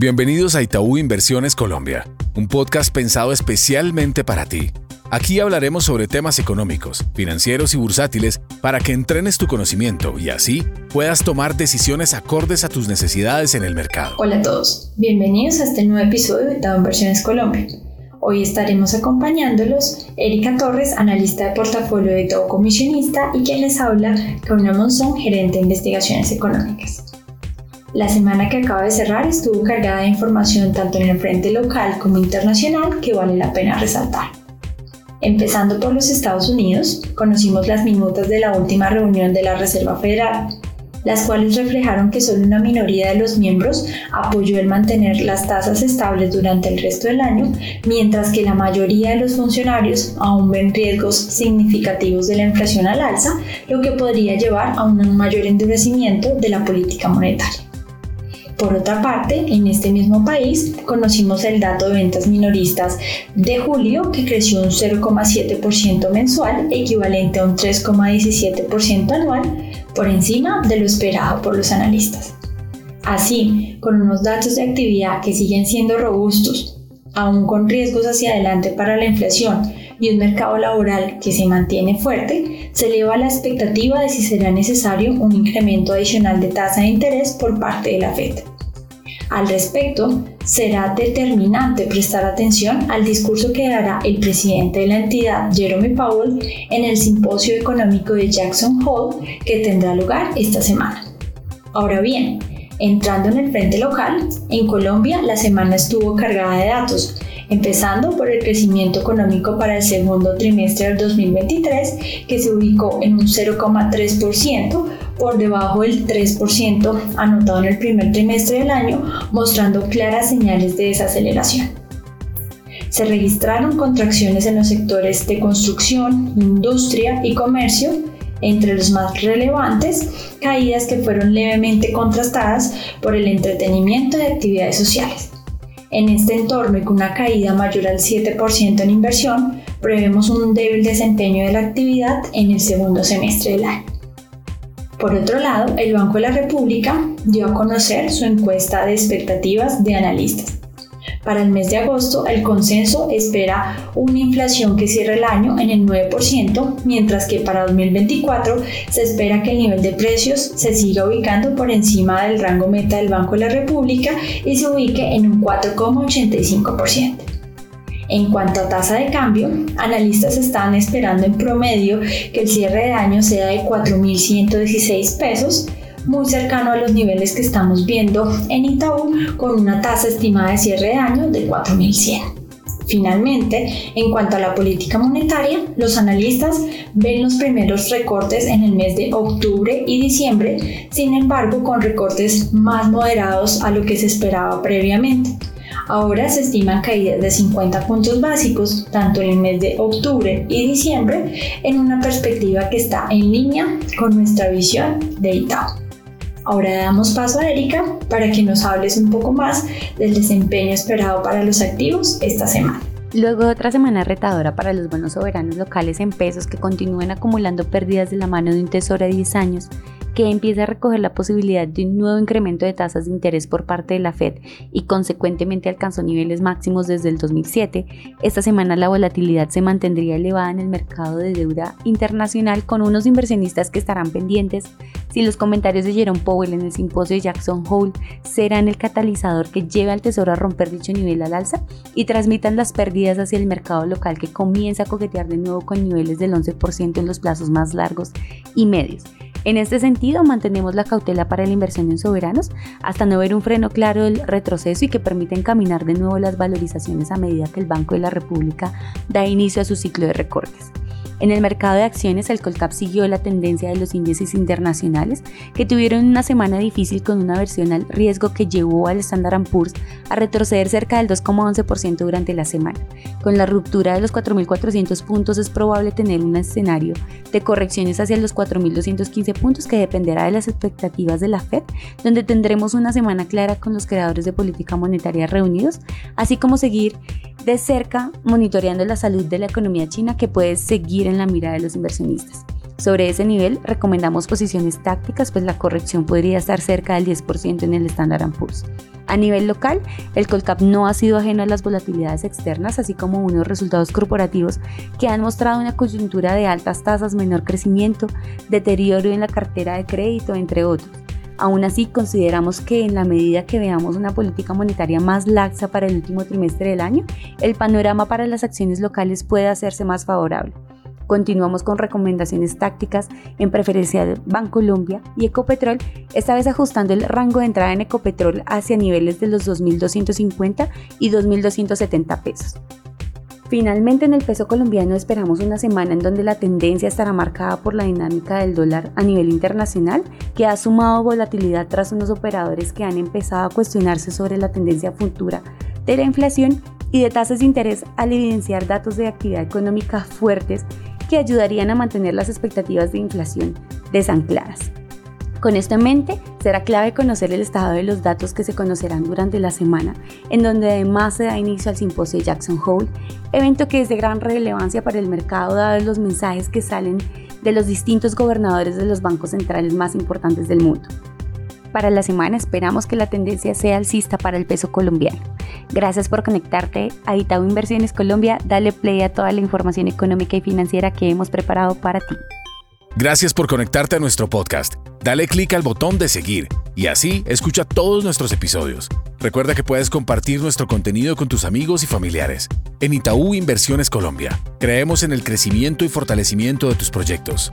Bienvenidos a Itaú Inversiones Colombia, un podcast pensado especialmente para ti. Aquí hablaremos sobre temas económicos, financieros y bursátiles para que entrenes tu conocimiento y así puedas tomar decisiones acordes a tus necesidades en el mercado. Hola a todos, bienvenidos a este nuevo episodio de Itaú Inversiones Colombia. Hoy estaremos acompañándolos Erika Torres, analista de portafolio de Itaú Comisionista y quien les habla, Carolina Monzón, gerente de investigaciones económicas. La semana que acaba de cerrar estuvo cargada de información tanto en el frente local como internacional que vale la pena resaltar. Empezando por los Estados Unidos, conocimos las minutas de la última reunión de la Reserva Federal, las cuales reflejaron que solo una minoría de los miembros apoyó el mantener las tasas estables durante el resto del año, mientras que la mayoría de los funcionarios aún ven riesgos significativos de la inflación al alza, lo que podría llevar a un mayor endurecimiento de la política monetaria. Por otra parte, en este mismo país conocimos el dato de ventas minoristas de julio que creció un 0,7% mensual, equivalente a un 3,17% anual, por encima de lo esperado por los analistas. Así, con unos datos de actividad que siguen siendo robustos, aún con riesgos hacia adelante para la inflación y un mercado laboral que se mantiene fuerte, se eleva la expectativa de si será necesario un incremento adicional de tasa de interés por parte de la Fed. Al respecto, será determinante prestar atención al discurso que dará el presidente de la entidad, Jerome Powell, en el simposio económico de Jackson Hole que tendrá lugar esta semana. Ahora bien, entrando en el frente local, en Colombia la semana estuvo cargada de datos, empezando por el crecimiento económico para el segundo trimestre del 2023, que se ubicó en un 0,3%, por debajo del 3% anotado en el primer trimestre del año, mostrando claras señales de desaceleración. Se registraron contracciones en los sectores de construcción, industria y comercio, entre los más relevantes, caídas que fueron levemente contrastadas por el entretenimiento y actividades sociales. En este entorno y con una caída mayor al 7% en inversión, prevemos un débil desempeño de la actividad en el segundo semestre del año. Por otro lado, el Banco de la República dio a conocer su encuesta de expectativas de analistas. Para el mes de agosto, el consenso espera una inflación que cierre el año en el 9%, mientras que para 2024 se espera que el nivel de precios se siga ubicando por encima del rango meta del Banco de la República y se ubique en un 4,85%. En cuanto a tasa de cambio, analistas están esperando en promedio que el cierre de año sea de 4.116 pesos, muy cercano a los niveles que estamos viendo en Itaú, con una tasa estimada de cierre de año de 4.100. Finalmente, en cuanto a la política monetaria, los analistas ven los primeros recortes en el mes de octubre y diciembre, sin embargo con recortes más moderados a lo que se esperaba previamente. Ahora se estiman caídas de 50 puntos básicos tanto en el mes de octubre y diciembre en una perspectiva que está en línea con nuestra visión de Itaú. Ahora damos paso a Erika para que nos hables un poco más del desempeño esperado para los activos esta semana. Luego de otra semana retadora para los buenos soberanos locales en pesos que continúan acumulando pérdidas de la mano de un tesoro a 10 años, que empieza a recoger la posibilidad de un nuevo incremento de tasas de interés por parte de la Fed y consecuentemente alcanzó niveles máximos desde el 2007, esta semana la volatilidad se mantendría elevada en el mercado de deuda internacional con unos inversionistas que estarán pendientes si los comentarios de Jerome Powell en el simposio de Jackson Hole serán el catalizador que lleve al Tesoro a romper dicho nivel al alza y transmitan las pérdidas hacia el mercado local que comienza a coquetear de nuevo con niveles del 11% en los plazos más largos y medios. En este sentido, mantenemos la cautela para la inversión en soberanos hasta no ver un freno claro del retroceso y que permita encaminar de nuevo las valorizaciones a medida que el Banco de la República da inicio a su ciclo de recortes. En el mercado de acciones, el Colcap siguió la tendencia de los índices internacionales, que tuvieron una semana difícil con una versión al riesgo que llevó al Standard Poor's a retroceder cerca del 2,11% durante la semana. Con la ruptura de los 4.400 puntos es probable tener un escenario de correcciones hacia los 4.215 puntos que dependerá de las expectativas de la Fed, donde tendremos una semana clara con los creadores de política monetaria reunidos, así como seguir de cerca monitoreando la salud de la economía china que puede seguir en la mira de los inversionistas. Sobre ese nivel, recomendamos posiciones tácticas, pues la corrección podría estar cerca del 10% en el Standard Poor's. A nivel local, el Colcap no ha sido ajeno a las volatilidades externas, así como unos resultados corporativos que han mostrado una coyuntura de altas tasas, menor crecimiento, deterioro en la cartera de crédito, entre otros. Aún así, consideramos que en la medida que veamos una política monetaria más laxa para el último trimestre del año, el panorama para las acciones locales puede hacerse más favorable. Continuamos con recomendaciones tácticas, en preferencia de Bancolombia y Ecopetrol, esta vez ajustando el rango de entrada en Ecopetrol hacia niveles de los 2.250 y 2.270 pesos. Finalmente, en el peso colombiano esperamos una semana en donde la tendencia estará marcada por la dinámica del dólar a nivel internacional, que ha sumado volatilidad tras unos operadores que han empezado a cuestionarse sobre la tendencia futura de la inflación y de tasas de interés al evidenciar datos de actividad económica fuertes que ayudarían a mantener las expectativas de inflación desancladas. Con esto en mente, será clave conocer el estado de los datos que se conocerán durante la semana, en donde además se da inicio al simposio Jackson Hole, evento que es de gran relevancia para el mercado dados los mensajes que salen de los distintos gobernadores de los bancos centrales más importantes del mundo. Para la semana esperamos que la tendencia sea alcista para el peso colombiano. Gracias por conectarte a Itaú Inversiones Colombia. Dale play a toda la información económica y financiera que hemos preparado para ti. Gracias por conectarte a nuestro podcast. Dale clic al botón de seguir y así escucha todos nuestros episodios. Recuerda que puedes compartir nuestro contenido con tus amigos y familiares. En Itaú Inversiones Colombia, creemos en el crecimiento y fortalecimiento de tus proyectos.